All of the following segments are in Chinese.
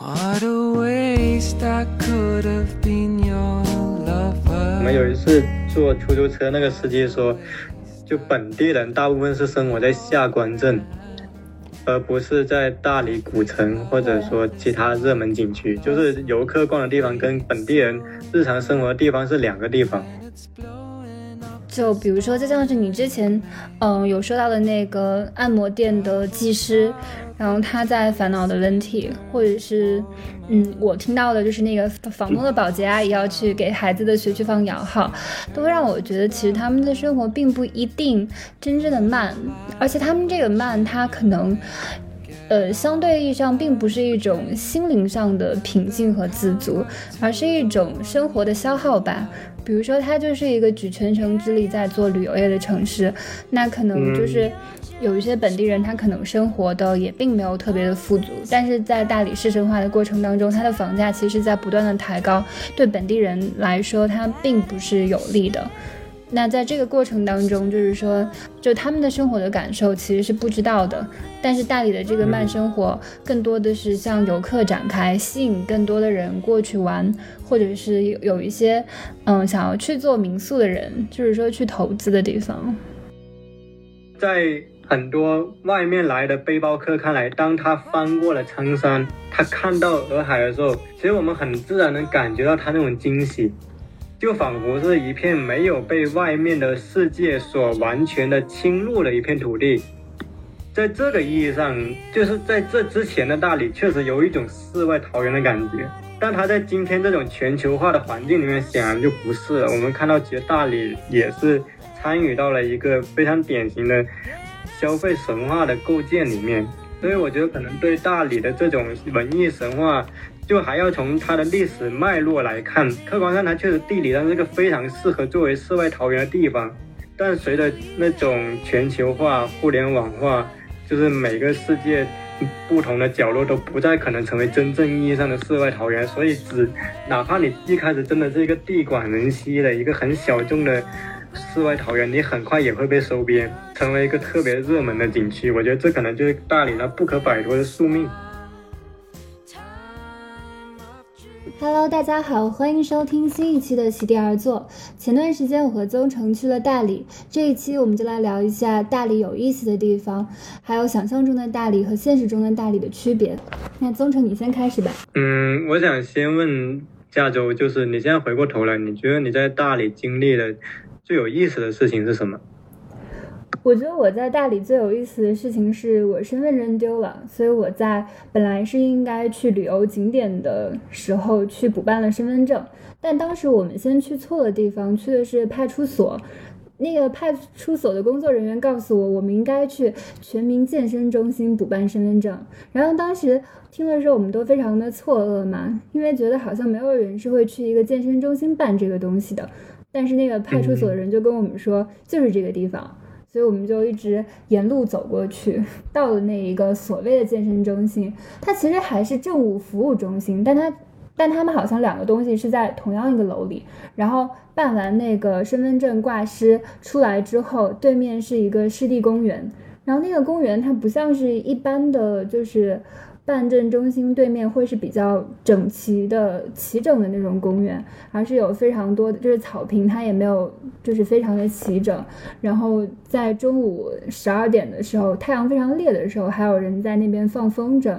我们有一次坐出租车，那个司机说，就本地人大部分是生活在下关镇，而不是在大理古城或者说其他热门景区，就是游客逛的地方跟本地人日常生活的地方是两个地方。就比如说，就像是你之前，嗯，有说到的那个按摩店的技师，然后他在烦恼的问题，或者是，嗯，我听到的就是那个房东的保洁阿姨要去给孩子的学区房摇号，都让我觉得其实他们的生活并不一定真正的慢，而且他们这个慢，它可能，呃，相对意义上并不是一种心灵上的平静和自足，而是一种生活的消耗吧。比如说，它就是一个举全城之力在做旅游业的城市，那可能就是有一些本地人，他可能生活的也并没有特别的富足，但是在大理市城化的过程当中，它的房价其实在不断的抬高，对本地人来说，它并不是有利的。那在这个过程当中，就是说，就他们的生活的感受其实是不知道的。但是大理的这个慢生活，更多的是向游客展开，吸引更多的人过去玩，或者是有有一些，嗯，想要去做民宿的人，就是说去投资的地方。在很多外面来的背包客看来，当他翻过了苍山，他看到洱海的时候，其实我们很自然能感觉到他那种惊喜。就仿佛是一片没有被外面的世界所完全的侵入的一片土地，在这个意义上，就是在这之前的大理确实有一种世外桃源的感觉，但它在今天这种全球化的环境里面显然就不是了。我们看到，其实大理也是参与到了一个非常典型的消费神话的构建里面，所以我觉得可能对大理的这种文艺神话。就还要从它的历史脉络来看，客观上它确实地理上是个非常适合作为世外桃源的地方，但随着那种全球化、互联网化，就是每个世界不同的角落都不再可能成为真正意义上的世外桃源，所以只哪怕你一开始真的是一个地广人稀的一个很小众的世外桃源，你很快也会被收编，成为一个特别热门的景区。我觉得这可能就是大理它不可摆脱的宿命。Hello，大家好，欢迎收听新一期的席地而坐。前段时间我和宗成去了大理，这一期我们就来聊一下大理有意思的地方，还有想象中的大理和现实中的大理的区别。那宗成，你先开始吧。嗯，我想先问加州，就是你现在回过头来，你觉得你在大理经历的最有意思的事情是什么？我觉得我在大理最有意思的事情是我身份证丢了，所以我在本来是应该去旅游景点的时候去补办了身份证，但当时我们先去错了地方，去的是派出所。那个派出所的工作人员告诉我，我们应该去全民健身中心补办身份证。然后当时听的时候，我们都非常的错愕嘛，因为觉得好像没有人是会去一个健身中心办这个东西的。但是那个派出所的人就跟我们说，就是这个地方。所以我们就一直沿路走过去，到了那一个所谓的健身中心，它其实还是政务服务中心，但它，但他们好像两个东西是在同样一个楼里。然后办完那个身份证挂失出来之后，对面是一个湿地公园，然后那个公园它不像是一般的就是。办证中心对面会是比较整齐的、齐整的那种公园，而是有非常多的，就是草坪，它也没有，就是非常的齐整。然后在中午十二点的时候，太阳非常烈的时候，还有人在那边放风筝。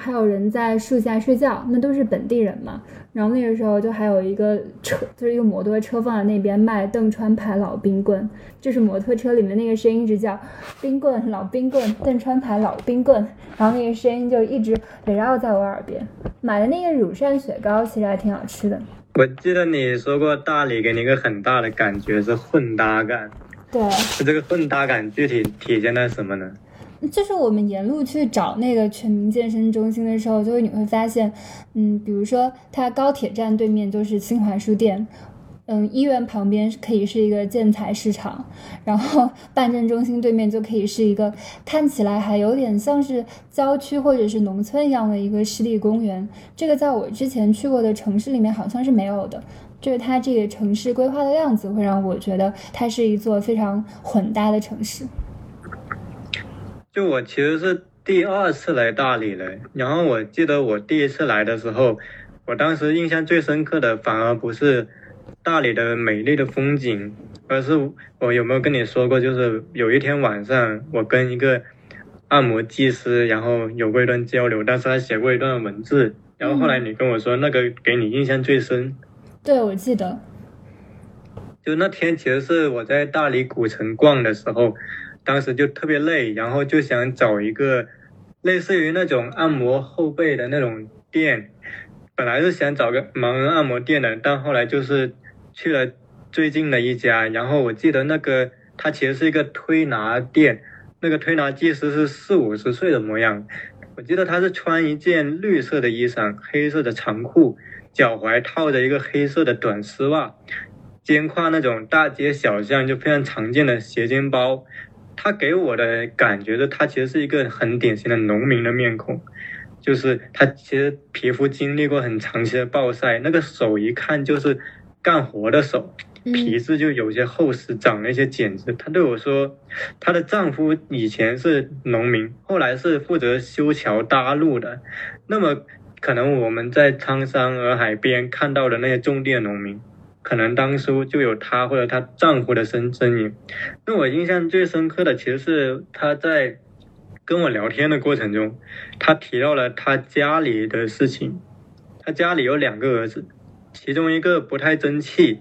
还有人在树下睡觉，那都是本地人嘛。然后那个时候就还有一个车，就是一个摩托车放在那边卖邓川牌老冰棍，就是摩托车里面那个声音一直叫冰棍老冰棍邓川牌老冰棍，然后那个声音就一直围绕在我耳边。买的那个乳扇雪糕其实还挺好吃的。我记得你说过大理给你一个很大的感觉是混搭感，对，这个混搭感具体体现在什么呢？就是我们沿路去找那个全民健身中心的时候，就会你会发现，嗯，比如说它高铁站对面就是新华书店，嗯，医院旁边可以是一个建材市场，然后办证中心对面就可以是一个看起来还有点像是郊区或者是农村一样的一个湿地公园。这个在我之前去过的城市里面好像是没有的，就是它这个城市规划的样子会让我觉得它是一座非常混搭的城市。就我其实是第二次来大理了。然后我记得我第一次来的时候，我当时印象最深刻的反而不是大理的美丽的风景，而是我有没有跟你说过，就是有一天晚上我跟一个按摩技师，然后有过一段交流，但是他写过一段文字，然后后来你跟我说那个给你印象最深。对，我记得。就那天其实是我在大理古城逛的时候，当时就特别累，然后就想找一个类似于那种按摩后背的那种店。本来是想找个盲人按摩店的，但后来就是去了最近的一家。然后我记得那个他其实是一个推拿店，那个推拿技师是四五十岁的模样。我记得他是穿一件绿色的衣裳，黑色的长裤，脚踝套着一个黑色的短丝袜。肩挎那种大街小巷就非常常见的斜肩包，他给我的感觉是，他其实是一个很典型的农民的面孔，就是他其实皮肤经历过很长期的暴晒，那个手一看就是干活的手，皮质就有些厚实，长了一些茧子。他对我说，她的丈夫以前是农民，后来是负责修桥搭路的。那么可能我们在苍山洱海边看到的那些种地的农民。可能当初就有她或者她丈夫的身身影。那我印象最深刻的其实是她在跟我聊天的过程中，她提到了她家里的事情。她家里有两个儿子，其中一个不太争气，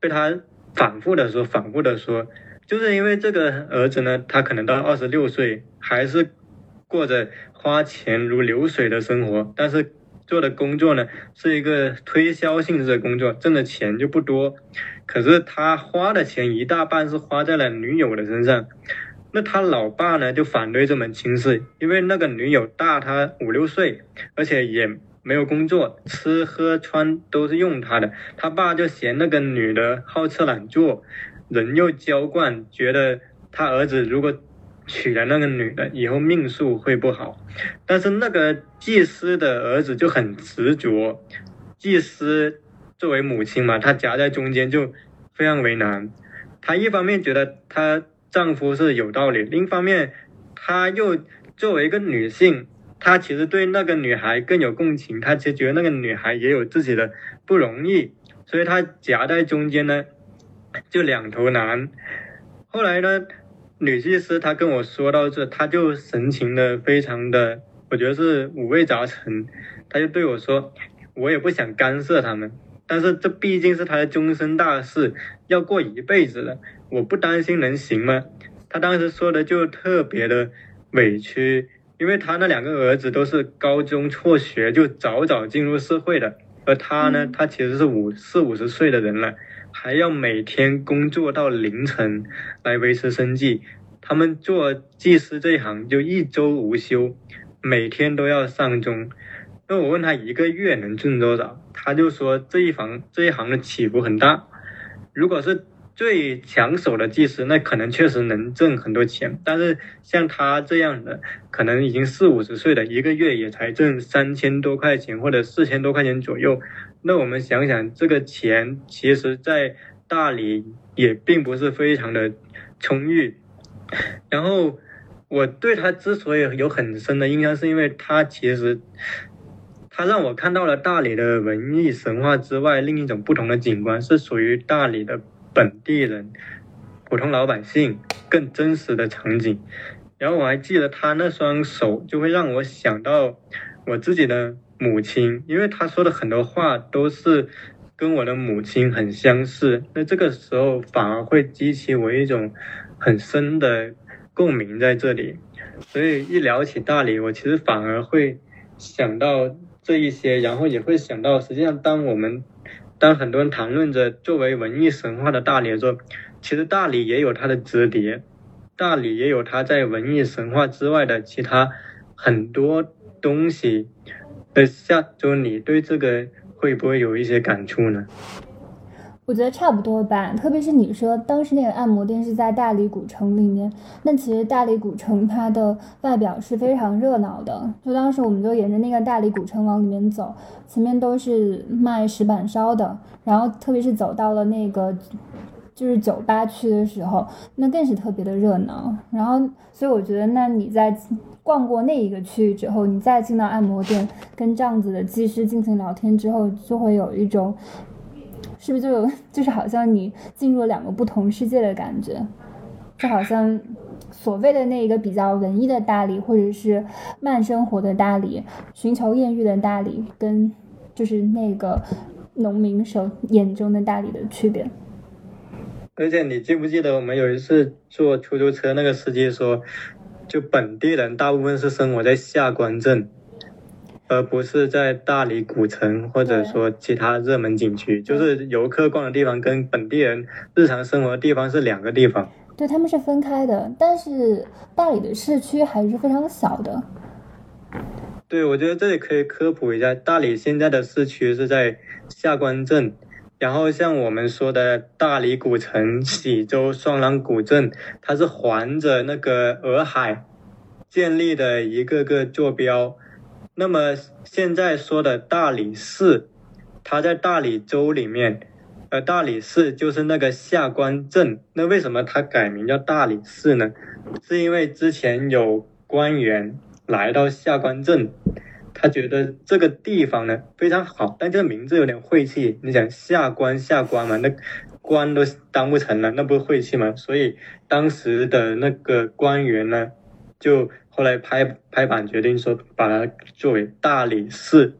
被她反复的说，反复的说，就是因为这个儿子呢，他可能到二十六岁还是过着花钱如流水的生活，但是。做的工作呢是一个推销性质的工作，挣的钱就不多，可是他花的钱一大半是花在了女友的身上。那他老爸呢就反对这门亲事，因为那个女友大他五六岁，而且也没有工作，吃喝穿都是用他的。他爸就嫌那个女的好吃懒做，人又娇惯，觉得他儿子如果。娶了那个女的以后命数会不好，但是那个祭司的儿子就很执着，祭司作为母亲嘛，她夹在中间就非常为难。她一方面觉得她丈夫是有道理，另一方面她又作为一个女性，她其实对那个女孩更有共情，她其实觉得那个女孩也有自己的不容易，所以她夹在中间呢，就两头难。后来呢？女祭司她跟我说到这，她就神情的非常的，我觉得是五味杂陈。她就对我说：“我也不想干涉他们，但是这毕竟是他的终身大事，要过一辈子了，我不担心能行吗？”她当时说的就特别的委屈，因为她那两个儿子都是高中辍学就早早进入社会的，而他呢，他其实是五四五十岁的人了。还要每天工作到凌晨来维持生计，他们做技师这一行就一周无休，每天都要上钟。那我问他一个月能挣多少，他就说这一行这一行的起伏很大。如果是最抢手的技师，那可能确实能挣很多钱。但是像他这样的，可能已经四五十岁了，一个月也才挣三千多块钱或者四千多块钱左右。那我们想想，这个钱其实，在大理也并不是非常的充裕。然后我对他之所以有很深的印象，是因为他其实他让我看到了大理的文艺神话之外另一种不同的景观，是属于大理的本地人、普通老百姓更真实的场景。然后我还记得他那双手，就会让我想到我自己的。母亲，因为他说的很多话都是跟我的母亲很相似，那这个时候反而会激起我一种很深的共鸣在这里。所以一聊起大理，我其实反而会想到这一些，然后也会想到，实际上当我们当很多人谈论着作为文艺神话的大理的时候，其实大理也有它的折叠，大理也有它在文艺神话之外的其他很多东西。下周你对这个会不会有一些感触呢？我觉得差不多吧，特别是你说当时那个按摩店是在大理古城里面，那其实大理古城它的外表是非常热闹的。就当时我们就沿着那个大理古城往里面走，前面都是卖石板烧的，然后特别是走到了那个就是酒吧区的时候，那更是特别的热闹。然后，所以我觉得，那你在。逛过那一个区域之后，你再进到按摩店，跟这样子的技师进行聊天之后，就会有一种，是不是就有 就是好像你进入了两个不同世界的感觉，就好像所谓的那一个比较文艺的大理，或者是慢生活的大理，寻求艳遇的大理，跟就是那个农民手眼中的大理的区别。而且你记不记得我们有一次坐出租车，那个司机说。就本地人大部分是生活在下关镇，而不是在大理古城或者说其他热门景区。就是游客逛的地方跟本地人日常生活的地方是两个地方。对，他们是分开的。但是大理的市区还是非常小的。对，我觉得这里可以科普一下，大理现在的市区是在下关镇。然后像我们说的大理古城、喜洲、双廊古镇，它是环着那个洱海建立的一个个坐标。那么现在说的大理市，它在大理州里面，而大理市就是那个下关镇。那为什么它改名叫大理市呢？是因为之前有官员来到下关镇。他觉得这个地方呢非常好，但这个名字有点晦气。你想下关下关嘛，那官都当不成了，那不是晦气吗？所以当时的那个官员呢，就后来拍拍板决定说把它作为大理市，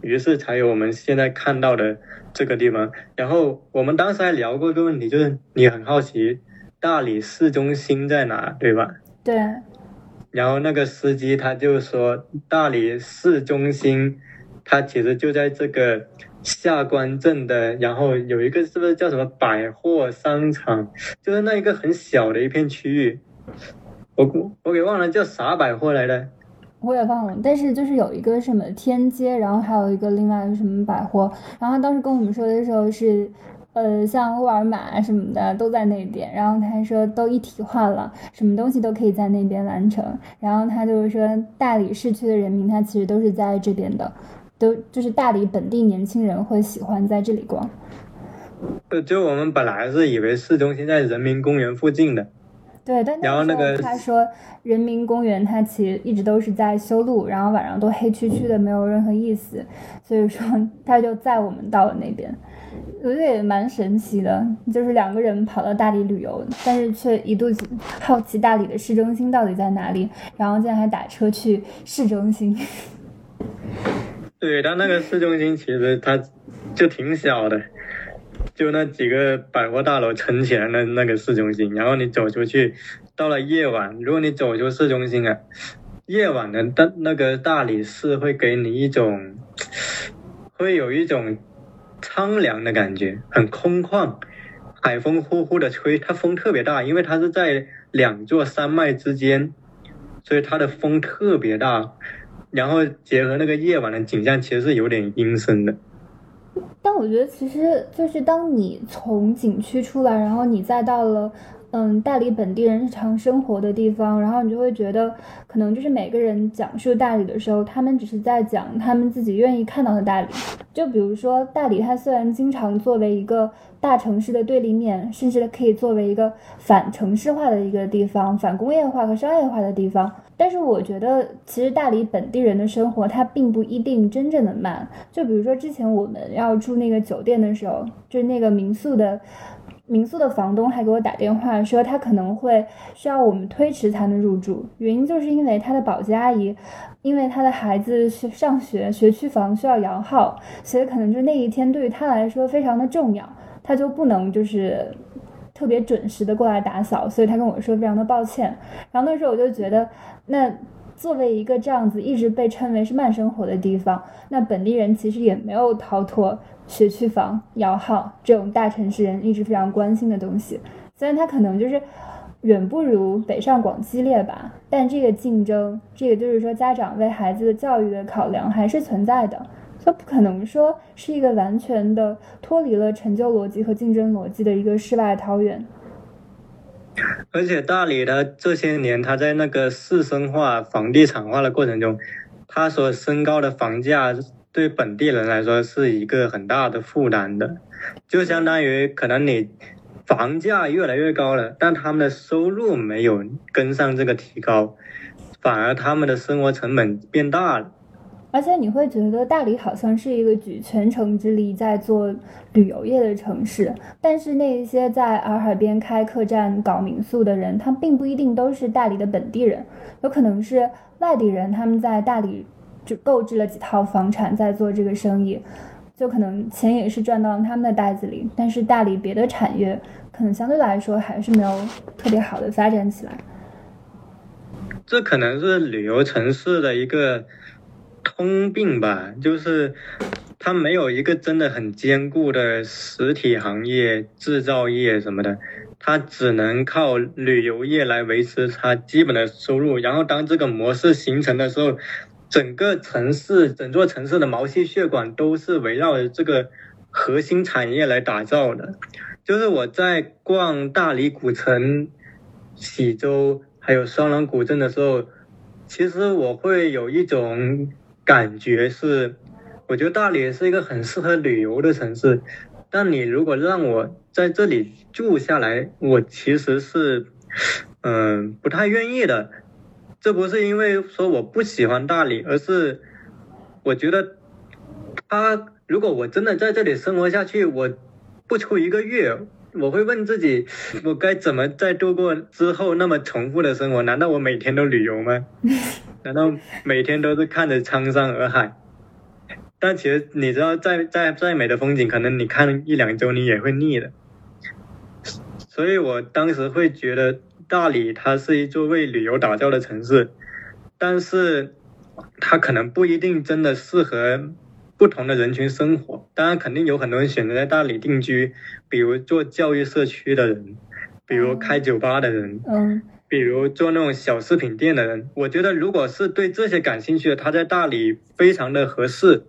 于是才有我们现在看到的这个地方。然后我们当时还聊过一个问题，就是你很好奇大理市中心在哪，对吧？对。然后那个司机他就说，大理市中心，它其实就在这个下关镇的，然后有一个是不是叫什么百货商场，就是那一个很小的一片区域，我我给忘了叫啥百货来着，我也忘了，但是就是有一个什么天街，然后还有一个另外一个什么百货，然后他当时跟我们说的时候是。呃，像沃尔玛什么的都在那边，然后他还说都一体化了，什么东西都可以在那边完成。然后他就是说，大理市区的人民他其实都是在这边的，都就是大理本地年轻人会喜欢在这里逛。呃，就我们本来是以为市中心在人民公园附近的，对，但然后那个他说人民公园它其实一直都是在修路，然后晚上都黑黢黢的，没有任何意思，所以说他就载我们到了那边。我觉得也蛮神奇的，就是两个人跑到大理旅游，但是却一度好奇大理的市中心到底在哪里，然后竟然还打车去市中心。对，但那个市中心其实它就挺小的，就那几个百货大楼撑起来的那个市中心，然后你走出去，到了夜晚，如果你走出市中心啊，夜晚的大那个大理市会给你一种，会有一种。苍凉的感觉，很空旷，海风呼呼的吹，它风特别大，因为它是在两座山脉之间，所以它的风特别大，然后结合那个夜晚的景象，其实是有点阴森的。但我觉得，其实就是当你从景区出来，然后你再到了。嗯，大理本地人日常生活的地方，然后你就会觉得，可能就是每个人讲述大理的时候，他们只是在讲他们自己愿意看到的大理。就比如说，大理它虽然经常作为一个大城市的对立面，甚至可以作为一个反城市化的一个地方、反工业化和商业化的地方，但是我觉得，其实大理本地人的生活，它并不一定真正的慢。就比如说之前我们要住那个酒店的时候，就是那个民宿的。民宿的房东还给我打电话说，他可能会需要我们推迟才能入住，原因就是因为他的保洁阿姨，因为他的孩子上学，学区房需要摇号，所以可能就那一天对于他来说非常的重要，他就不能就是特别准时的过来打扫，所以他跟我说非常的抱歉。然后那时候我就觉得，那作为一个这样子一直被称为是慢生活的地方，那本地人其实也没有逃脱。学区房摇号这种大城市人一直非常关心的东西，虽然它可能就是远不如北上广激烈吧，但这个竞争，这个就是说家长为孩子的教育的考量还是存在的，它不可能说是一个完全的脱离了成就逻辑和竞争逻辑的一个世外桃源。而且大理的这些年，它在那个市生化、房地产化的过程中，它所升高的房价。对本地人来说是一个很大的负担的，就相当于可能你房价越来越高了，但他们的收入没有跟上这个提高，反而他们的生活成本变大了。而且你会觉得大理好像是一个举全城之力在做旅游业的城市，但是那一些在洱海边开客栈、搞民宿的人，他并不一定都是大理的本地人，有可能是外地人，他们在大理就购置了几套房产在做这个生意，就可能钱也是赚到了他们的袋子里，但是大理别的产业可能相对来说还是没有特别好的发展起来。这可能是旅游城市的一个。通病吧，就是它没有一个真的很坚固的实体行业、制造业什么的，它只能靠旅游业来维持它基本的收入。然后当这个模式形成的时候，整个城市、整座城市的毛细血管都是围绕着这个核心产业来打造的。就是我在逛大理古城、喜洲还有双廊古镇的时候，其实我会有一种。感觉是，我觉得大理是一个很适合旅游的城市，但你如果让我在这里住下来，我其实是，嗯，不太愿意的。这不是因为说我不喜欢大理，而是我觉得，他如果我真的在这里生活下去，我不出一个月，我会问自己，我该怎么再度过之后那么重复的生活？难道我每天都旅游吗？难道每天都是看着苍山洱海？但其实你知道，再再再美的风景，可能你看一两周你也会腻的。所以我当时会觉得大理它是一座为旅游打造的城市，但是它可能不一定真的适合不同的人群生活。当然，肯定有很多人选择在大理定居，比如做教育社区的人，比如开酒吧的人。嗯。比如做那种小饰品店的人，我觉得如果是对这些感兴趣的，他在大理非常的合适。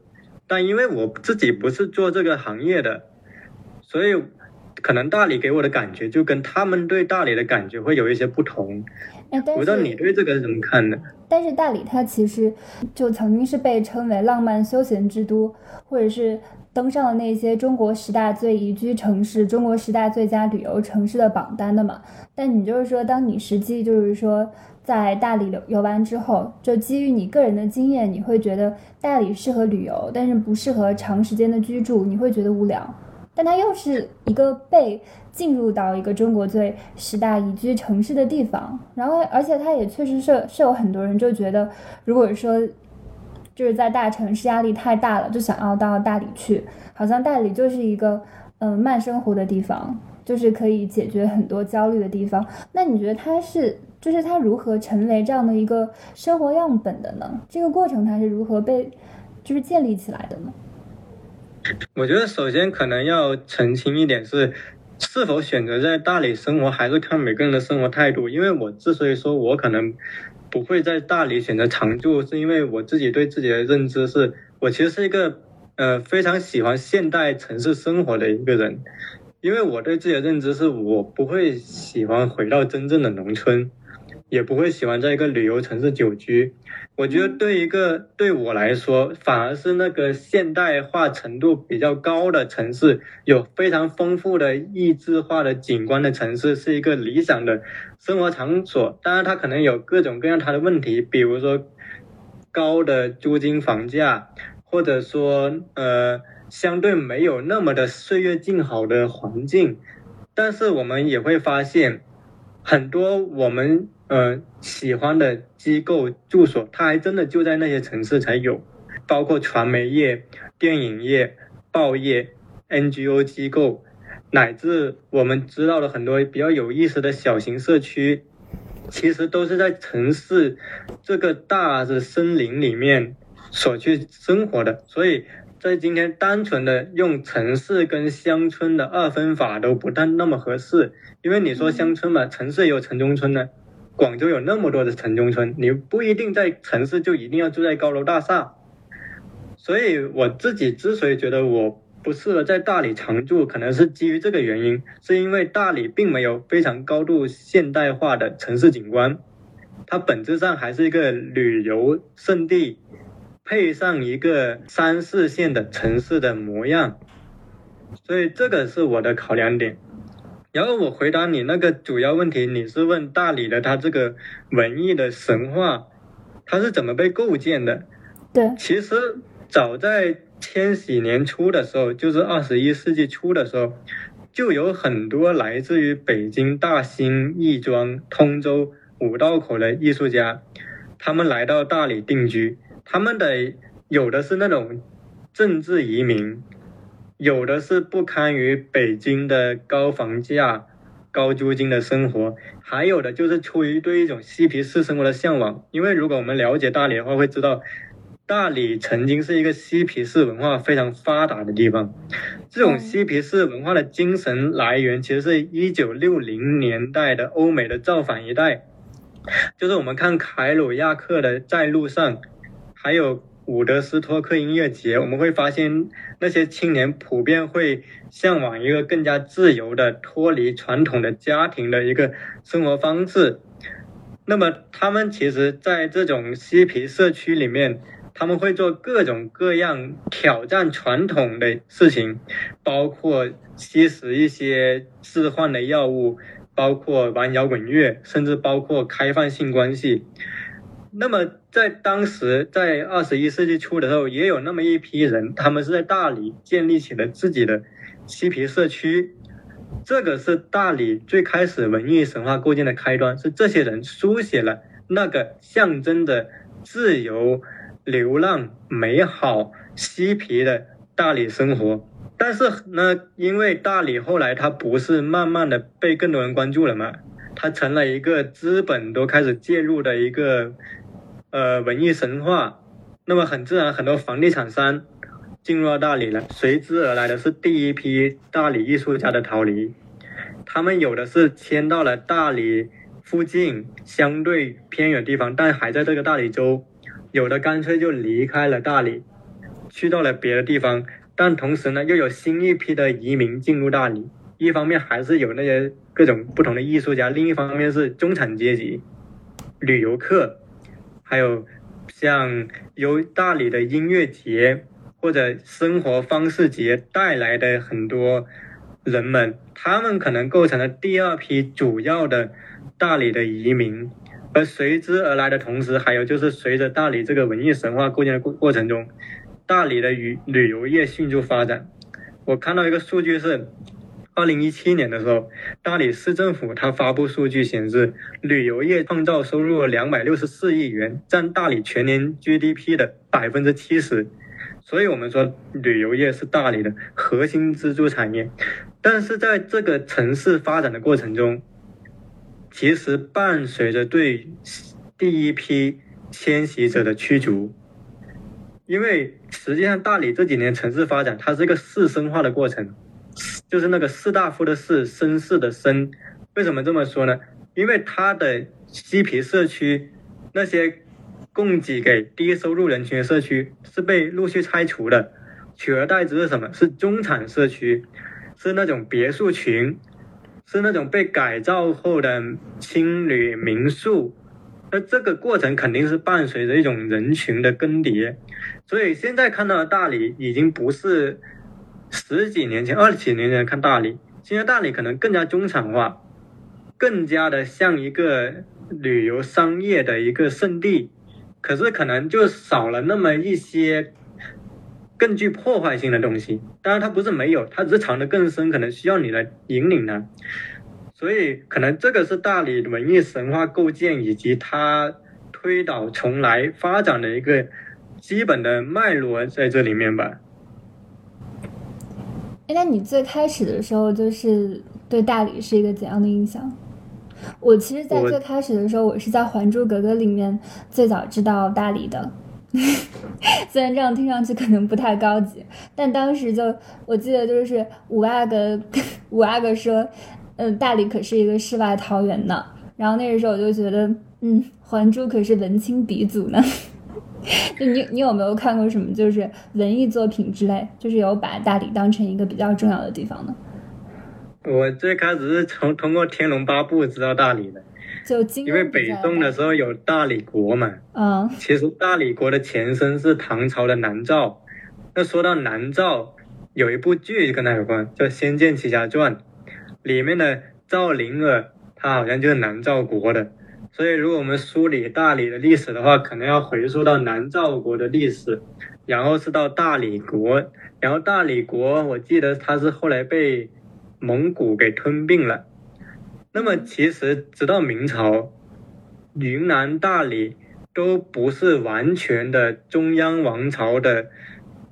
但因为我自己不是做这个行业的，所以可能大理给我的感觉就跟他们对大理的感觉会有一些不同。我不知道你对这个是怎么看的？但是大理它其实就曾经是被称为浪漫休闲之都，或者是。登上了那些中国十大最宜居城市、中国十大最佳旅游城市的榜单的嘛？但你就是说，当你实际就是说在大理游游完之后，就基于你个人的经验，你会觉得大理适合旅游，但是不适合长时间的居住，你会觉得无聊。但它又是一个被进入到一个中国最十大宜居城市的地方，然后而且它也确实是是有很多人就觉得，如果说。就是在大城市压力太大了，就想要到大理去，好像大理就是一个嗯慢生活的地方，就是可以解决很多焦虑的地方。那你觉得它是，就是它如何成为这样的一个生活样本的呢？这个过程它是如何被就是建立起来的呢？我觉得首先可能要澄清一点是，是否选择在大理生活，还是看每个人的生活态度。因为我之所以说我可能。不会在大理选择常住，是因为我自己对自己的认知是，我其实是一个呃非常喜欢现代城市生活的一个人，因为我对自己的认知是我不会喜欢回到真正的农村。也不会喜欢在一个旅游城市久居，我觉得对一个对我来说，反而是那个现代化程度比较高的城市，有非常丰富的异质化的景观的城市，是一个理想的生活场所。当然，它可能有各种各样它的问题，比如说高的租金房价，或者说呃相对没有那么的岁月静好的环境。但是我们也会发现，很多我们。呃，喜欢的机构住所，它还真的就在那些城市才有，包括传媒业、电影业、报业、NGO 机构，乃至我们知道的很多比较有意思的小型社区，其实都是在城市这个大的森林里面所去生活的。所以在今天，单纯的用城市跟乡村的二分法都不但那么合适，因为你说乡村嘛，城市也有城中村呢。广州有那么多的城中村，你不一定在城市就一定要住在高楼大厦。所以我自己之所以觉得我不适合在大理常住，可能是基于这个原因，是因为大理并没有非常高度现代化的城市景观，它本质上还是一个旅游胜地，配上一个三四线的城市的模样，所以这个是我的考量点。然后我回答你那个主要问题，你是问大理的它这个文艺的神话它是怎么被构建的？对，其实早在千禧年初的时候，就是二十一世纪初的时候，就有很多来自于北京、大兴、亦庄、通州五道口的艺术家，他们来到大理定居。他们的有的是那种政治移民，有的是不堪于北京的高房价、高租金的生活，还有的就是出于对一种嬉皮士生活的向往。因为如果我们了解大理的话，会知道。大理曾经是一个嬉皮士文化非常发达的地方，这种嬉皮士文化的精神来源，其实是一九六零年代的欧美的造反一代，就是我们看凯鲁亚克的《在路上》，还有伍德斯托克音乐节，我们会发现那些青年普遍会向往一个更加自由的、脱离传统的家庭的一个生活方式。那么，他们其实在这种嬉皮社区里面。他们会做各种各样挑战传统的事情，包括吸食一些致幻的药物，包括玩摇滚乐，甚至包括开放性关系。那么在当时，在二十一世纪初的时候，也有那么一批人，他们是在大理建立起了自己的嬉皮社区。这个是大理最开始文艺神话构建的开端，是这些人书写了那个象征着自由。流浪、美好、嬉皮的大理生活，但是呢，因为大理后来它不是慢慢的被更多人关注了嘛，它成了一个资本都开始介入的一个呃文艺神话，那么很自然，很多房地产商进入到大理了，随之而来的是第一批大理艺术家的逃离，他们有的是迁到了大理附近相对偏远地方，但还在这个大理州。有的干脆就离开了大理，去到了别的地方，但同时呢，又有新一批的移民进入大理。一方面还是有那些各种不同的艺术家，另一方面是中产阶级、旅游客，还有像由大理的音乐节或者生活方式节带来的很多人们，他们可能构成了第二批主要的大理的移民。而随之而来的同时，还有就是随着大理这个文艺神话构建的过过程中，大理的旅旅游业迅速发展。我看到一个数据是，二零一七年的时候，大理市政府它发布数据显示，旅游业创造收入两百六十四亿元，占大理全年 GDP 的百分之七十。所以，我们说旅游业是大理的核心支柱产业。但是在这个城市发展的过程中，其实伴随着对第一批迁徙者的驱逐，因为实际上大理这几年城市发展，它是一个士绅化的过程，就是那个士大夫的士，绅士的绅。为什么这么说呢？因为它的嬉皮社区那些供给给低收入人群的社区是被陆续拆除的，取而代之是什么？是中产社区，是那种别墅群。是那种被改造后的青旅民宿，那这个过程肯定是伴随着一种人群的更迭，所以现在看到的大理已经不是十几年前、二十几年前看大理，现在大理可能更加中产化，更加的像一个旅游商业的一个圣地，可是可能就少了那么一些。更具破坏性的东西，当然它不是没有，它只是藏得更深，可能需要你来引领它。所以可能这个是大理文艺神话构建以及它推倒重来发展的一个基本的脉络在这里面吧。哎，那你最开始的时候就是对大理是一个怎样的印象？我其实，在最开始的时候，我是在《还珠格格》里面最早知道大理的。虽然这样听上去可能不太高级，但当时就我记得就是五阿哥 五阿哥说，嗯，大理可是一个世外桃源呢。然后那个时候我就觉得，嗯，还珠可是文青鼻祖呢。就你你有没有看过什么就是文艺作品之类，就是有把大理当成一个比较重要的地方呢？我最开始是从通过《天龙八部》知道大理的。就因为北宋的时候有大理国嘛，嗯，其实大理国的前身是唐朝的南诏。那说到南诏，有一部剧跟它有关，叫《仙剑奇侠传》，里面的赵灵儿，她好像就是南诏国的。所以如果我们梳理大理的历史的话，可能要回溯到南诏国的历史，然后是到大理国，然后大理国我记得它是后来被蒙古给吞并了。那么其实直到明朝，云南大理都不是完全的中央王朝的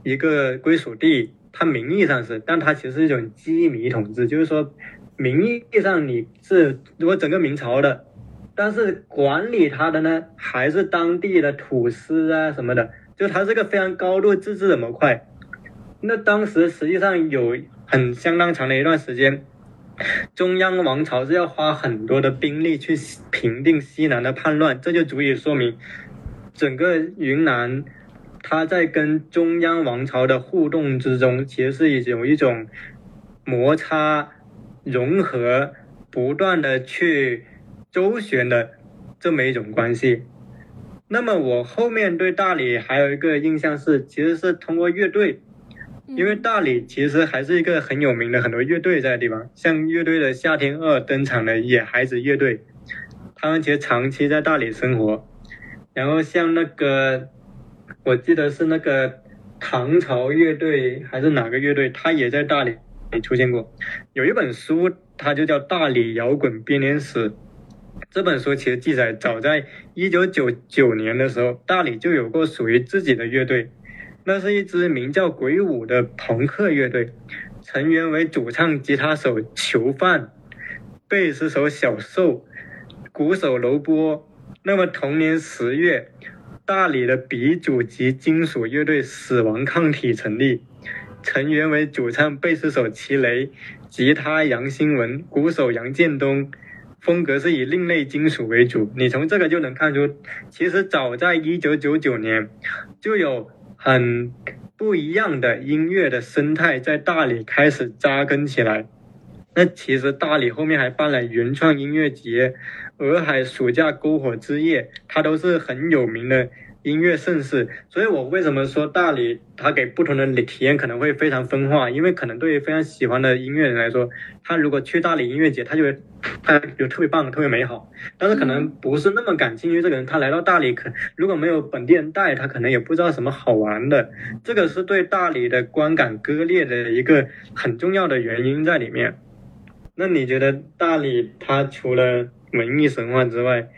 一个归属地。它名义上是，但它其实是一种羁縻统治，就是说，名义上你是如果整个明朝的，但是管理它的呢，还是当地的土司啊什么的，就它是个非常高度自治的模块。那当时实际上有很相当长的一段时间，中央王朝是要花很多的兵力去平定西南的叛乱，这就足以说明整个云南。它在跟中央王朝的互动之中，其实是有一种摩擦、融合、不断的去周旋的这么一种关系。那么我后面对大理还有一个印象是，其实是通过乐队，因为大理其实还是一个很有名的很多乐队在的地方，像乐队的夏天二登场的野孩子乐队，他们其实长期在大理生活，然后像那个。我记得是那个唐朝乐队还是哪个乐队，他也在大理出现过。有一本书，它就叫《大理摇滚编年史》。这本书其实记载，早在一九九九年的时候，大理就有过属于自己的乐队。那是一支名叫鬼舞的朋克乐队，成员为主唱、吉他手囚犯、贝斯手小瘦、鼓手楼波。那么同年十月。大理的鼻祖级金属乐队死亡抗体成立，成员为主唱、贝斯手齐雷、吉他杨新文、鼓手杨建东，风格是以另类金属为主。你从这个就能看出，其实早在一九九九年，就有很不一样的音乐的生态在大理开始扎根起来。那其实大理后面还办了原创音乐节。洱海暑假篝火之夜，它都是很有名的音乐盛世，所以我为什么说大理它给不同的体验可能会非常分化？因为可能对于非常喜欢的音乐人来说，他如果去大理音乐节，他就会他就特别棒、特别美好。但是可能不是那么感兴趣，这个人他来到大理，可如果没有本地人带，他可能也不知道什么好玩的。这个是对大理的观感割裂的一个很重要的原因在里面。那你觉得大理它除了？文艺神话之外，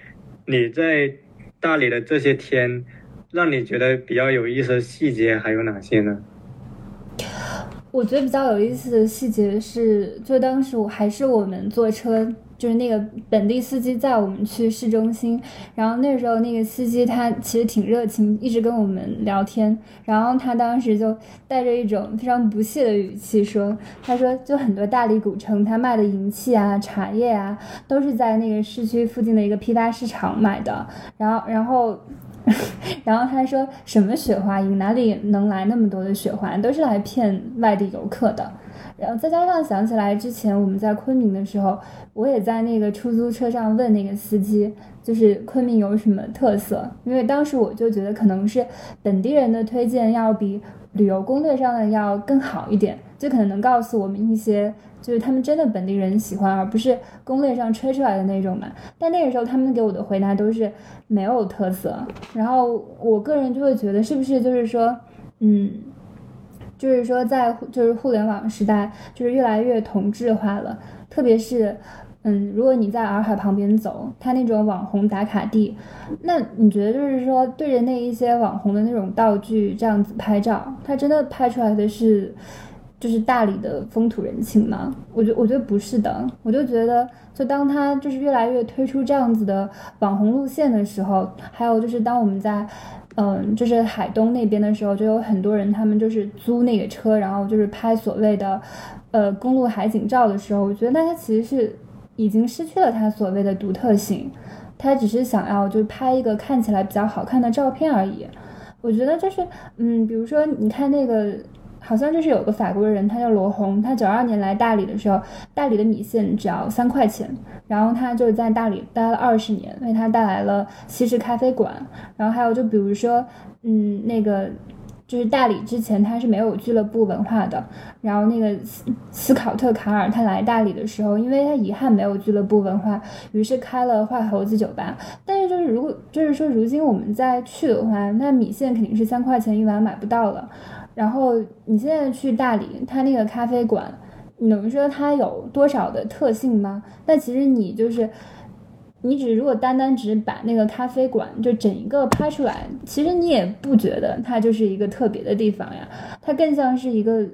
你在大理的这些天，让你觉得比较有意思的细节还有哪些呢？我觉得比较有意思的细节是，就当时我还是我们坐车。就是那个本地司机载我们去市中心，然后那时候那个司机他其实挺热情，一直跟我们聊天。然后他当时就带着一种非常不屑的语气说：“他说就很多大理古城，他卖的银器啊、茶叶啊，都是在那个市区附近的一个批发市场买的。然后，然后，然后他说什么雪花银，哪里能来那么多的雪花，都是来骗外地游客的。”然后再加上想起来之前我们在昆明的时候，我也在那个出租车上问那个司机，就是昆明有什么特色？因为当时我就觉得可能是本地人的推荐要比旅游攻略上的要更好一点，就可能能告诉我们一些就是他们真的本地人喜欢，而不是攻略上吹出来的那种嘛。但那个时候他们给我的回答都是没有特色，然后我个人就会觉得是不是就是说，嗯。就是说，在就是互联网时代，就是越来越同质化了。特别是，嗯，如果你在洱海旁边走，它那种网红打卡地，那你觉得就是说，对着那一些网红的那种道具这样子拍照，它真的拍出来的是，就是大理的风土人情吗？我觉我觉得不是的。我就觉得，就当它就是越来越推出这样子的网红路线的时候，还有就是当我们在。嗯，就是海东那边的时候，就有很多人，他们就是租那个车，然后就是拍所谓的，呃，公路海景照的时候，我觉得那他其实是已经失去了他所谓的独特性，他只是想要就是拍一个看起来比较好看的照片而已。我觉得就是，嗯，比如说你看那个。好像就是有个法国人，他叫罗红，他九二年来大理的时候，大理的米线只要三块钱，然后他就在大理待了二十年，为他带来了西式咖啡馆，然后还有就比如说，嗯，那个就是大理之前他是没有俱乐部文化的，然后那个斯斯考特卡尔他来大理的时候，因为他遗憾没有俱乐部文化，于是开了坏猴子酒吧。但是就是如果就是说如今我们再去的话，那米线肯定是三块钱一碗买不到了。然后你现在去大理，它那个咖啡馆，你能说它有多少的特性吗？那其实你就是。你只如果单单只把那个咖啡馆就整一个拍出来，其实你也不觉得它就是一个特别的地方呀，它更像是一个，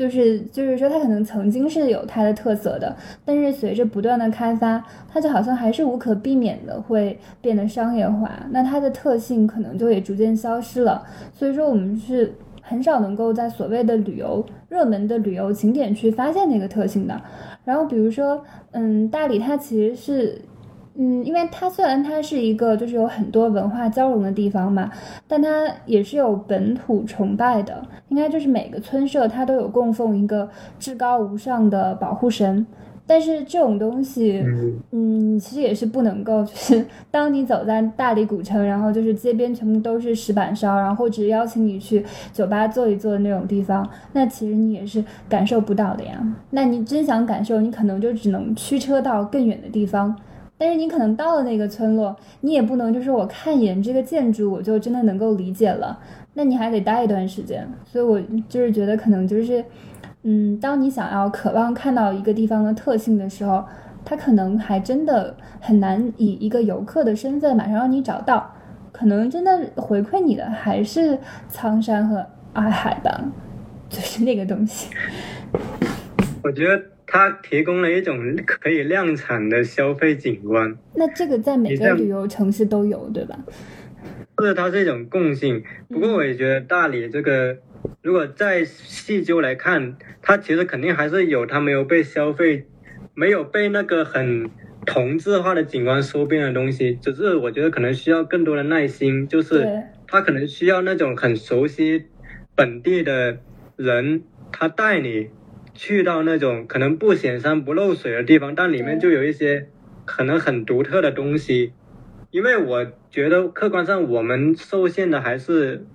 就是就是说它可能曾经是有它的特色的，但是随着不断的开发，它就好像还是无可避免的会变得商业化，那它的特性可能就也逐渐消失了。所以说我们是很少能够在所谓的旅游热门的旅游景点去发现那个特性的。然后比如说，嗯，大理它其实是，嗯，因为它虽然它是一个就是有很多文化交融的地方嘛，但它也是有本土崇拜的，应该就是每个村社它都有供奉一个至高无上的保护神。但是这种东西，嗯，其实也是不能够，就是当你走在大理古城，然后就是街边全部都是石板烧，然后或者邀请你去酒吧坐一坐的那种地方，那其实你也是感受不到的呀。那你真想感受，你可能就只能驱车到更远的地方。但是你可能到了那个村落，你也不能就是我看一眼这个建筑，我就真的能够理解了。那你还得待一段时间。所以我就是觉得可能就是。嗯，当你想要渴望看到一个地方的特性的时候，它可能还真的很难以一个游客的身份马上让你找到，可能真的回馈你的还是苍山和洱海吧，就是那个东西。我觉得它提供了一种可以量产的消费景观。那这个在每个旅游城市都有，对吧？是，它是一种共性。不过我也觉得大理这个。如果再细究来看，它其实肯定还是有它没有被消费、没有被那个很同质化的景观收编的东西。只是我觉得可能需要更多的耐心，就是它可能需要那种很熟悉本地的人，他带你去到那种可能不显山不漏水的地方，但里面就有一些可能很独特的东西。因为我觉得客观上我们受限的还是。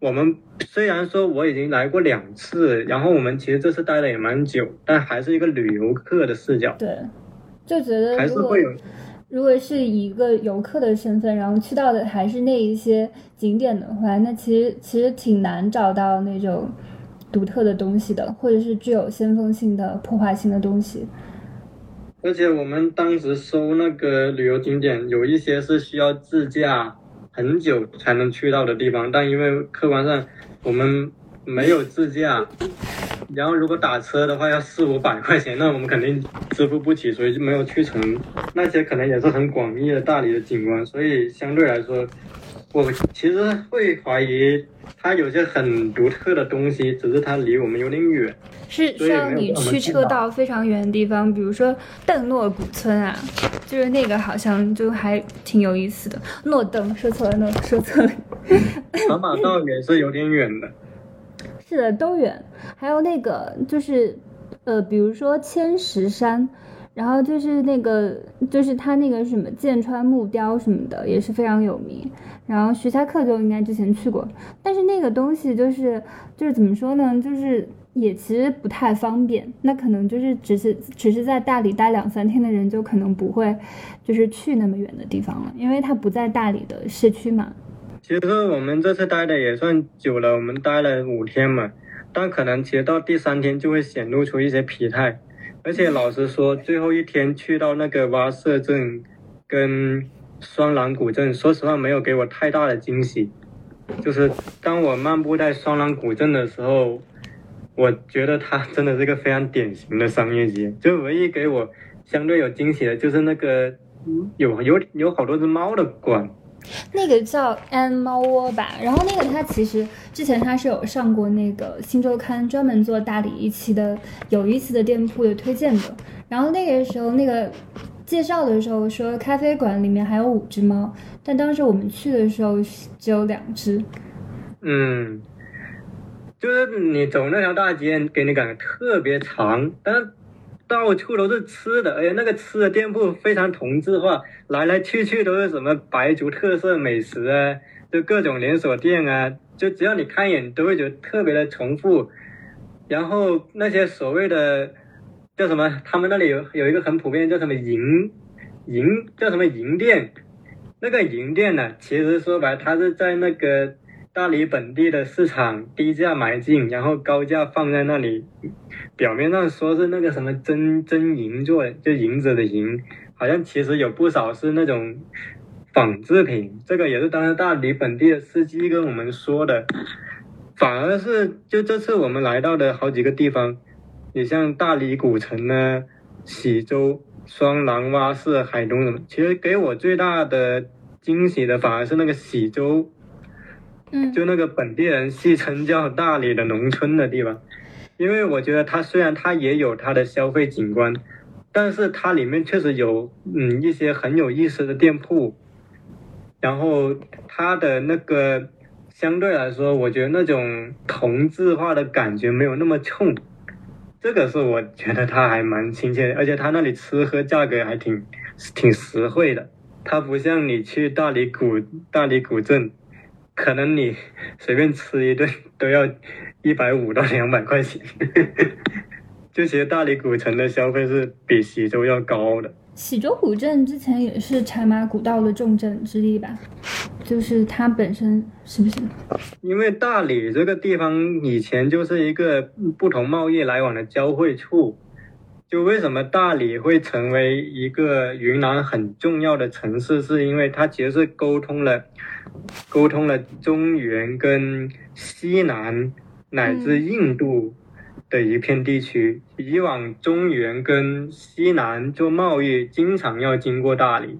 我们虽然说我已经来过两次，然后我们其实这次待的也蛮久，但还是一个旅游客的视角。对，就觉得还是会有。如果是以一个游客的身份，然后去到的还是那一些景点的话，那其实其实挺难找到那种独特的东西的，或者是具有先锋性的破坏性的东西。而且我们当时搜那个旅游景点，有一些是需要自驾。很久才能去到的地方，但因为客观上我们没有自驾，然后如果打车的话要四五百块钱，那我们肯定支付不起，所以就没有去成。那些可能也是很广义的大理的景观，所以相对来说，我其实会怀疑它有些很独特的东西，只是它离我们有点远。是需要你驱车到非常远的地方，比如说邓诺古村啊，就是那个好像就还挺有意思的。诺邓说错了，诺说错了。跑马道也是有点远的。是的，都远。还有那个就是，呃，比如说千石山，然后就是那个就是它那个什么剑川木雕什么的也是非常有名。然后徐霞客就应该之前去过，但是那个东西就是就是怎么说呢，就是。也其实不太方便，那可能就是只是只是在大理待两三天的人，就可能不会就是去那么远的地方了，因为它不在大理的市区嘛。其实我们这次待的也算久了，我们待了五天嘛，但可能其实到第三天就会显露出一些疲态，而且老实说，最后一天去到那个蛙社镇跟双廊古镇，说实话没有给我太大的惊喜，就是当我漫步在双廊古镇的时候。我觉得它真的是一个非常典型的商业街，就唯一给我相对有惊喜的就是那个有有有好多只猫的馆，那个叫安猫窝吧。然后那个它其实之前它是有上过那个新周刊专门做大理一期的有意思的店铺的推荐的。然后那个时候那个介绍的时候说咖啡馆里面还有五只猫，但当时我们去的时候只有两只。嗯。就是你走那条大街，给你感觉特别长，但是到处都是吃的，而且那个吃的店铺非常同质化，来来去去都是什么白族特色美食啊，就各种连锁店啊，就只要你看一眼，都会觉得特别的重复。然后那些所谓的叫什么，他们那里有有一个很普遍叫什么银银叫什么银店，那个银店呢，其实说白，它是在那个大理本地的市场低价买进，然后高价放在那里。表面上说是那个什么真真银做的，就银子的银，好像其实有不少是那种仿制品。这个也是当时大理本地的司机跟我们说的。反而是就这次我们来到的好几个地方，你像大理古城呢、喜洲、双廊洼市、海东什么，其实给我最大的惊喜的反而是那个喜洲，嗯，就那个本地人戏称叫大理的农村的地方。因为我觉得它虽然它也有它的消费景观，但是它里面确实有嗯一些很有意思的店铺，然后它的那个相对来说，我觉得那种同质化的感觉没有那么冲，这个是我觉得它还蛮亲切的，而且它那里吃喝价格还挺挺实惠的，它不像你去大理古大理古镇，可能你随便吃一顿都要。一百五到两百块钱，就其实大理古城的消费是比徐州要高的。喜洲古镇之前也是茶马古道的重镇之一吧？就是它本身是不是？因为大理这个地方以前就是一个不同贸易来往的交汇处。就为什么大理会成为一个云南很重要的城市，是因为它其实是沟通了，沟通了中原跟西南。乃至印度的一片地区，以往中原跟西南做贸易，经常要经过大理，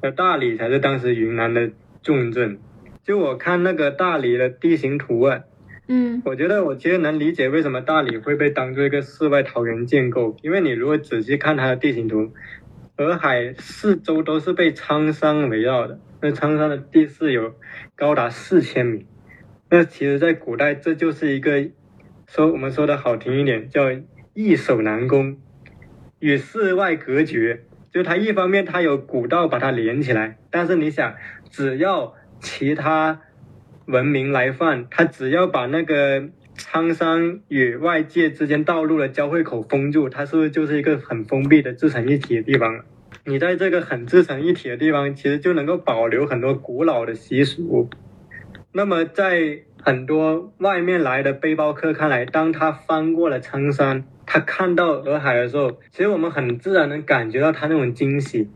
而大理才是当时云南的重镇。就我看那个大理的地形图啊，嗯，我觉得我其实能理解为什么大理会被当做一个世外桃源建构，因为你如果仔细看它的地形图，洱海四周都是被苍山围绕的，那苍山的地势有高达四千米。那其实，在古代，这就是一个说我们说的好听一点，叫易守难攻，与世外隔绝。就它一方面它有古道把它连起来，但是你想，只要其他文明来犯，它只要把那个苍山与外界之间道路的交汇口封住，它是不是就是一个很封闭的自成一体的地方？你在这个很自成一体的地方，其实就能够保留很多古老的习俗。那么，在很多外面来的背包客看来，当他翻过了苍山，他看到洱海的时候，其实我们很自然能感觉到他那种惊喜，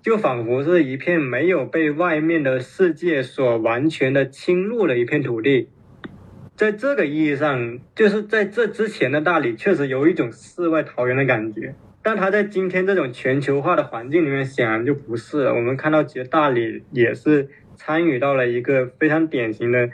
就仿佛是一片没有被外面的世界所完全的侵入的一片土地。在这个意义上，就是在这之前的大理确实有一种世外桃源的感觉，但他在今天这种全球化的环境里面，显然就不是了。我们看到，其实大理也是。参与到了一个非常典型的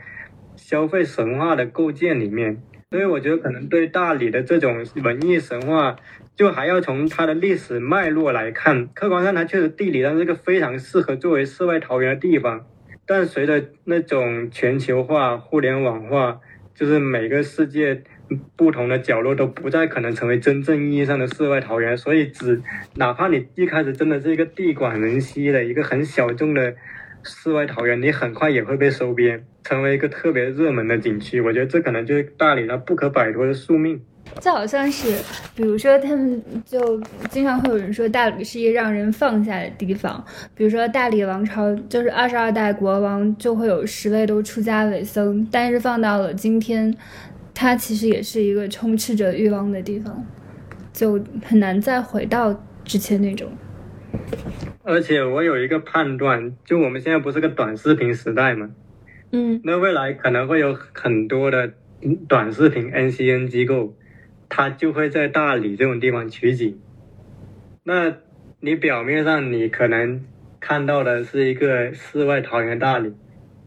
消费神话的构建里面，所以我觉得可能对大理的这种文艺神话，就还要从它的历史脉络来看。客观上，它确实地理上是个非常适合作为世外桃源的地方，但随着那种全球化、互联网化，就是每个世界不同的角落都不再可能成为真正意义上的世外桃源，所以只哪怕你一开始真的是一个地广人稀的一个很小众的。世外桃源，你很快也会被收编，成为一个特别热门的景区。我觉得这可能就是大理它不可摆脱的宿命。就好像是，比如说他们就经常会有人说大理是一个让人放下的地方。比如说大理王朝就是二十二代国王就会有十位都出家为僧，但是放到了今天，它其实也是一个充斥着欲望的地方，就很难再回到之前那种。而且我有一个判断，就我们现在不是个短视频时代嘛，嗯，那未来可能会有很多的短视频 NCN 机构，它就会在大理这种地方取景。那你表面上你可能看到的是一个世外桃源大理，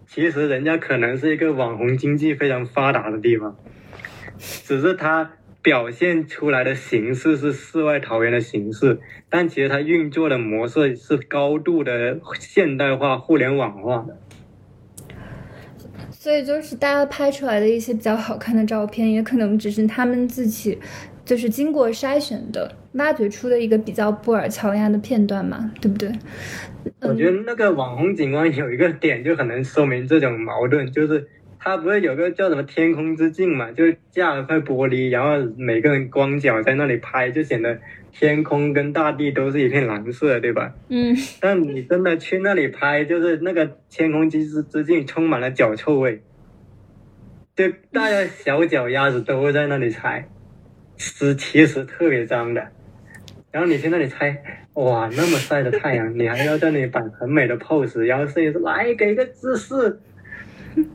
其实人家可能是一个网红经济非常发达的地方，只是它。表现出来的形式是世外桃源的形式，但其实它运作的模式是高度的现代化、互联网化的。所以就是大家拍出来的一些比较好看的照片，也可能只是他们自己就是经过筛选的、挖掘出的一个比较布尔乔亚的片段嘛，对不对？我觉得那个网红景观有一个点就很能说明这种矛盾，就是它不是有个叫什么天空之镜嘛，就架了块玻璃，然后每个人光脚在那里拍，就显得天空跟大地都是一片蓝色，对吧？嗯，但你真的去那里拍，就是那个天空之之境充满了脚臭味，就大家小脚丫子都会在那里踩，是其实特别脏的。然后你去那里拍，哇，那么晒的太阳，你还要在那里摆很美的 pose，然后摄影师来给个姿势，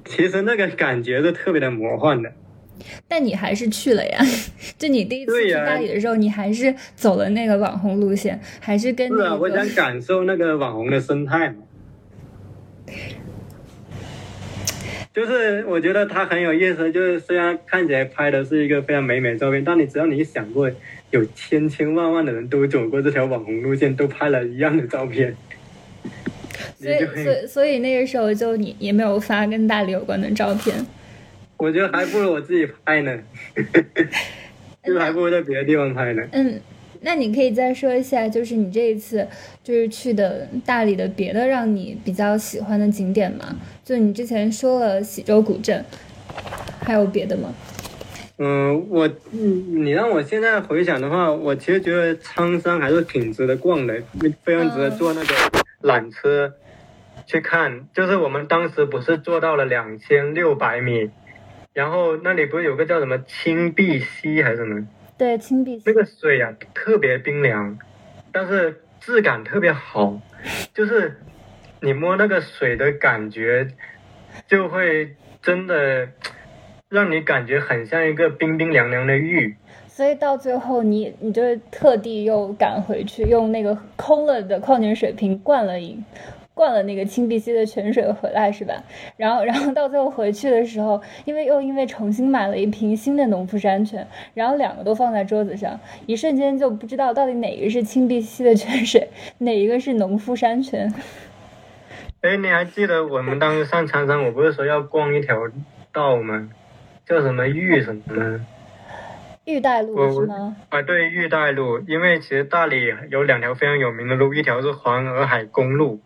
其实那个感觉是特别的魔幻的。但你还是去了呀？就你第一次去大理的时候，你还是走了那个网红路线，还是跟是啊，那个我想感受那个网红的生态嘛。就是我觉得它很有意思，就是虽然看起来拍的是一个非常美美的照片，但你只要你想过，有千千万万的人都走过这条网红路线，都拍了一样的照片，所以所以所以那个时候就你也没有发跟大理有关的照片。我觉得还不如我自己拍呢，就还不如在别的地方拍呢。嗯，那你可以再说一下，就是你这一次就是去的大理的别的让你比较喜欢的景点吗？就你之前说了喜洲古镇，还有别的吗？嗯，我嗯，你让我现在回想的话，我其实觉得苍山还是挺值得逛的，非常值得坐那个缆车去看。就是我们当时不是坐到了两千六百米，然后那里不是有个叫什么青碧溪还是什么？对，青碧溪那个水啊特别冰凉，但是质感特别好，就是你摸那个水的感觉，就会真的让你感觉很像一个冰冰凉凉的玉。所以到最后你你就是特地又赶回去，用那个空了的矿泉水瓶灌了一灌了那个青碧溪的泉水回来是吧？然后然后到最后回去的时候，因为又因为重新买了一瓶新的农夫山泉，然后两个都放在桌子上，一瞬间就不知道到底哪个是青碧溪的泉水，哪一个是农夫山泉。哎，你还记得我们当时上长山，我不是说要逛一条道吗？叫什么玉什么？玉带路是吗？啊，对，玉带路。因为其实大理有两条非常有名的路，一条是环洱海公路，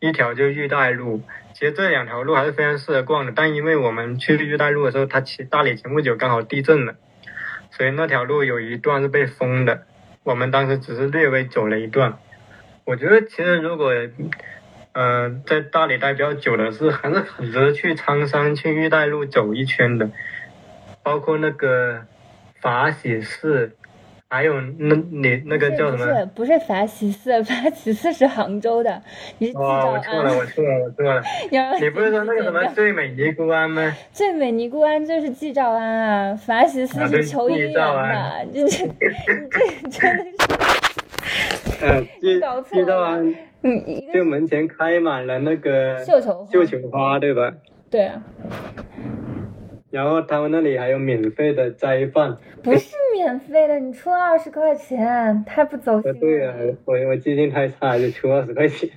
一条就玉带路。其实这两条路还是非常适合逛的，但因为我们去玉带路的时候，它其大理前不久刚好地震了，所以那条路有一段是被封的。我们当时只是略微走了一段。我觉得其实如果，呃，在大理待比较久的是，还是很值得去苍山、去玉带路走一圈的，包括那个法喜寺，还有那你那个叫什么？不是不是法喜寺，法喜寺是杭州的，你哦，兆我错了，我错了，我错了。你不是说那个什么最美尼姑庵吗？最美尼姑庵就是纪兆庵啊，法喜寺是求姻缘安的，这这这真的是，嗯，记搞错了啊，嗯，就门前开满了那个绣球花绣球花，对吧？对啊，然后他们那里还有免费的斋饭。不是免费的，你出了二十块钱，太不走心了，对呀、了。我我记性太差，就出二十块钱。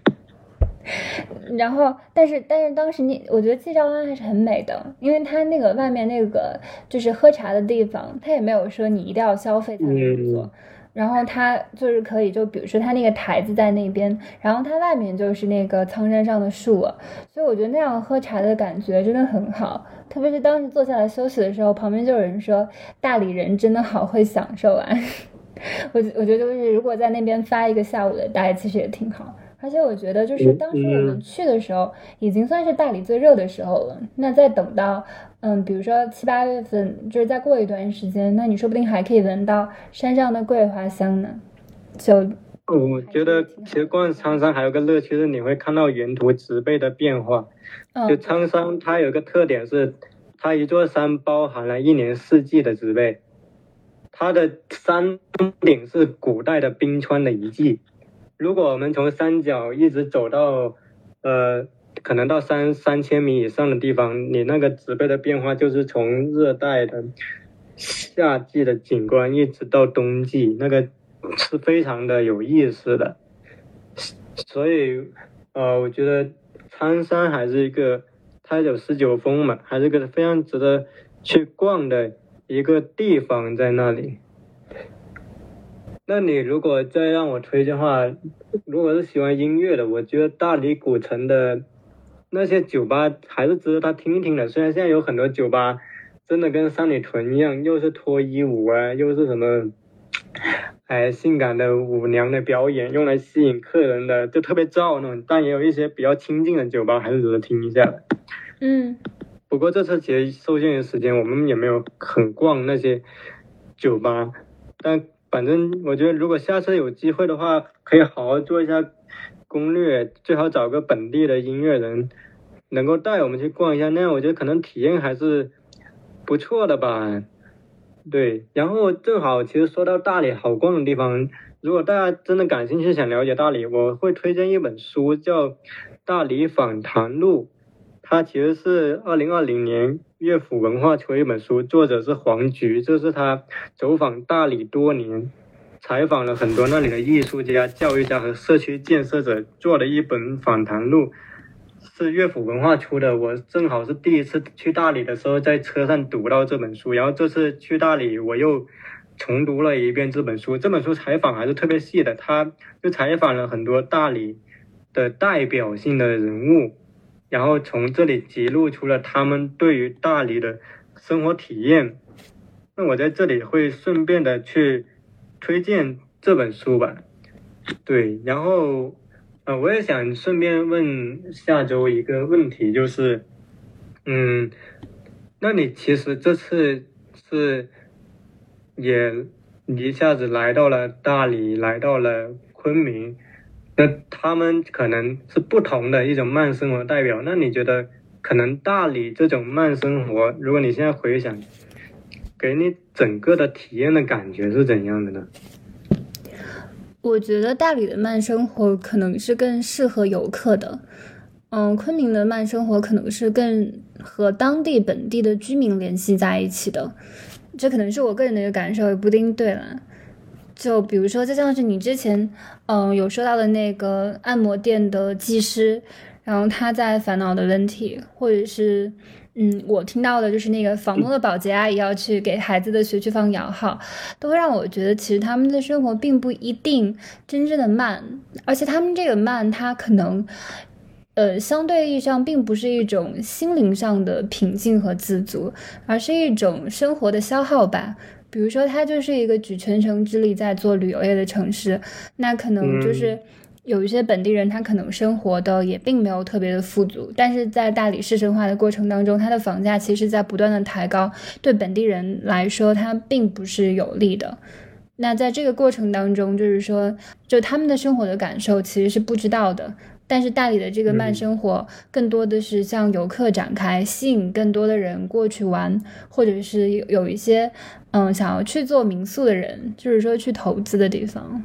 然后，但是但是当时你，我觉得纪兆湾还是很美的，因为它那个外面那个就是喝茶的地方，它也没有说你一定要消费才能入座。嗯然后它就是可以，就比如说它那个台子在那边，然后它外面就是那个苍山上的树，所以我觉得那样喝茶的感觉真的很好。特别是当时坐下来休息的时候，旁边就有人说大理人真的好会享受啊。我我觉得就是如果在那边发一个下午的呆，其实也挺好。而且我觉得就是当时我们嗯去的时候，已经算是大理最热的时候了。那再等到嗯，比如说七八月份，就是再过一段时间，那你说不定还可以闻到山上的桂花香呢。就我觉得其实逛苍山还有个乐趣是你会看到沿途植被的变化。就嗯苍山它有个特点是，它一座山包含了一年四季的植被，它的山顶是古代的冰川的遗迹。如果我们从山脚一直走到，呃，可能到三三千米以上的地方，你那个植被的变化就是从热带的夏季的景观一直到冬季，那个是非常的有意思的。所以，呃，我觉得苍山还是一个，它有十九峰嘛，还是一个非常值得去逛的一个地方在那里。那你如果再让我推荐的话，如果是喜欢音乐的，我觉得大理古城的那些酒吧还是值得他听一听的。虽然现在有很多酒吧真的跟三里屯一样，又是脱衣舞啊，又是什么，哎，性感的舞娘的表演，用来吸引客人的，就特别燥那种。但也有一些比较清静的酒吧，还是值得听一下的。嗯。不过这次其实受限于时间，我们也没有很逛那些酒吧。但反正我觉得，如果下次有机会的话，可以好好做一下攻略，最好找个本地的音乐人，能够带我们去逛一下。那样我觉得可能体验还是不错的吧。对，然后正好其实说到大理好逛的地方，如果大家真的感兴趣想了解大理，我会推荐一本书，叫《大理访谈录》。它其实是二零二零年乐府文化出的一本书，作者是黄菊，这是他走访大理多年，采访了很多那里的艺术家、教育家和社区建设者做的一本访谈录，是乐府文化出的。我正好是第一次去大理的时候，在车上读到这本书，然后这次去大理我又重读了一遍这本书。这本书采访还是特别细的，他就采访了很多大理的代表性的人物。然后从这里记录出了他们对于大理的生活体验。那我在这里会顺便的去推荐这本书吧。对，然后呃，我也想顺便问下周一个问题，就是，嗯，那你其实这次是也一下子来到了大理，来到了昆明。那他们可能是不同的一种慢生活代表。那你觉得，可能大理这种慢生活，如果你现在回想，给你整个的体验的感觉是怎样的呢？我觉得大理的慢生活可能是更适合游客的，嗯，昆明的慢生活可能是更和当地本地的居民联系在一起的。这可能是我个人的一个感受，也不一定对了。就比如说，就像是你之前，嗯，有说到的那个按摩店的技师，然后他在烦恼的问题，或者是，嗯，我听到的就是那个房东的保洁阿姨要去给孩子的学区房摇号，都会让我觉得，其实他们的生活并不一定真正的慢，而且他们这个慢，它可能，呃，相对意义上并不是一种心灵上的平静和自足，而是一种生活的消耗吧。比如说，它就是一个举全城之力在做旅游业的城市，那可能就是有一些本地人，他可能生活的也并没有特别的富足，但是在大理市城化的过程当中，它的房价其实在不断的抬高，对本地人来说，它并不是有利的。那在这个过程当中，就是说，就他们的生活的感受其实是不知道的。但是大理的这个慢生活，更多的是向游客展开，吸引更多的人过去玩，或者是有有一些，嗯，想要去做民宿的人，就是说去投资的地方。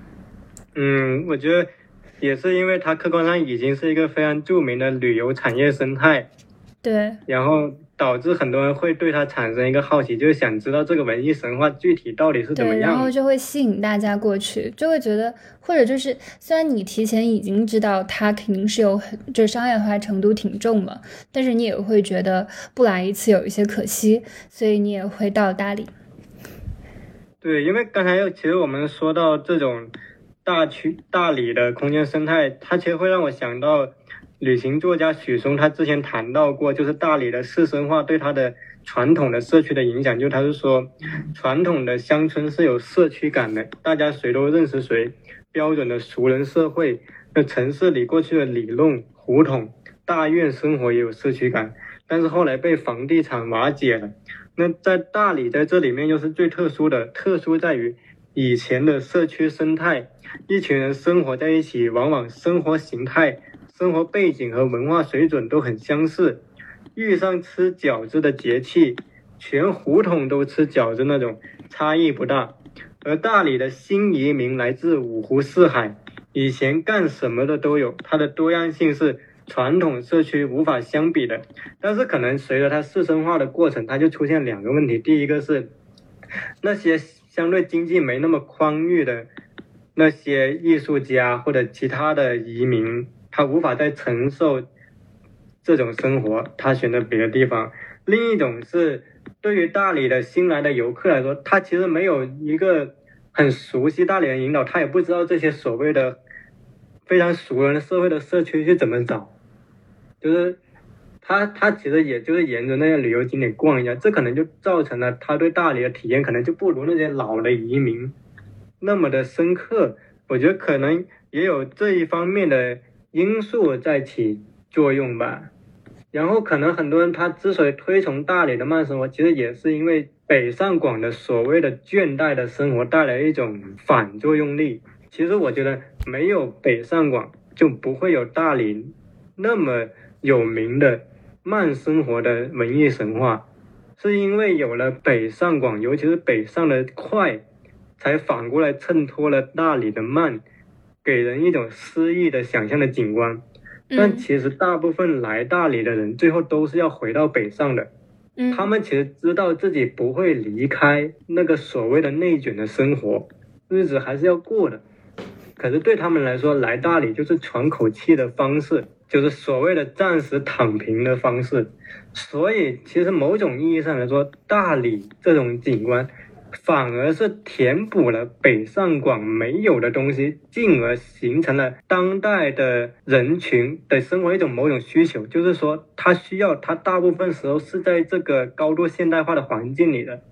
嗯，我觉得也是因为它客观上已经是一个非常著名的旅游产业生态。对。然后。导致很多人会对它产生一个好奇，就是想知道这个文艺神话具体到底是怎么样。然后就会吸引大家过去，就会觉得，或者就是虽然你提前已经知道它肯定是有很就商业化程度挺重了，但是你也会觉得不来一次有一些可惜，所以你也会到大理。对，因为刚才其实我们说到这种大区大理的空间生态，它其实会让我想到。旅行作家许嵩他之前谈到过，就是大理的市生化对他的传统的社区的影响。就他是说，传统的乡村是有社区感的，大家谁都认识谁，标准的熟人社会。那城市里过去的里弄、胡同、大院生活也有社区感，但是后来被房地产瓦解了。那在大理在这里面又是最特殊的，特殊在于以前的社区生态，一群人生活在一起，往往生活形态。生活背景和文化水准都很相似，遇上吃饺子的节气，全胡同都吃饺子那种差异不大。而大理的新移民来自五湖四海，以前干什么的都有，它的多样性是传统社区无法相比的。但是可能随着它市生化的过程，它就出现两个问题：第一个是那些相对经济没那么宽裕的那些艺术家或者其他的移民。他无法再承受这种生活，他选择别的地方。另一种是对于大理的新来的游客来说，他其实没有一个很熟悉大理的引导，他也不知道这些所谓的非常熟人的社会的社区是怎么找。就是他他其实也就是沿着那些旅游景点逛一下，这可能就造成了他对大理的体验可能就不如那些老的移民那么的深刻。我觉得可能也有这一方面的因素在起作用吧。然后可能很多人他之所以推崇大理的慢生活，其实也是因为北上广的所谓的倦怠的生活带来一种反作用力。其实我觉得没有北上广就不会有大理那么有名的慢生活的文艺神话，是因为有了北上广，尤其是北上的快，才反过来衬托了大理的慢，给人一种诗意的想象的景观。但其实大部分来大理的人，最后都是要回到北上的。嗯，他们其实知道自己不会离开那个所谓的内卷的生活，日子还是要过的。可是对他们来说，来大理就是喘口气的方式，就是所谓的暂时躺平的方式。所以，其实某种意义上来说，大理这种景观。反而是填补了北上广没有的东西，进而形成了当代的人群的生活一种某种需求，就是说他需要他大部分时候是在这个高度现代化的环境里的，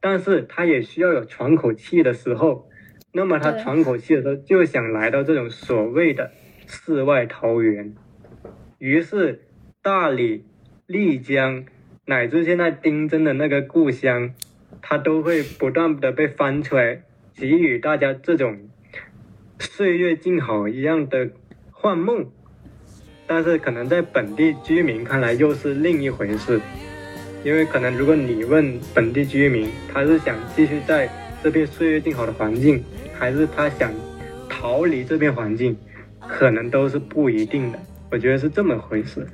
但是他也需要有喘口气的时候，那么他喘口气的时候就想来到这种所谓的世外桃源，于是大理、丽江乃至现在丁真的那个故乡。它都会不断的被翻出来，给予大家这种岁月静好一样的幻梦，但是可能在本地居民看来又是另一回事，因为可能如果你问本地居民，他是想继续在这片岁月静好的环境，还是他想逃离这片环境，可能都是不一定的，我觉得是这么回事。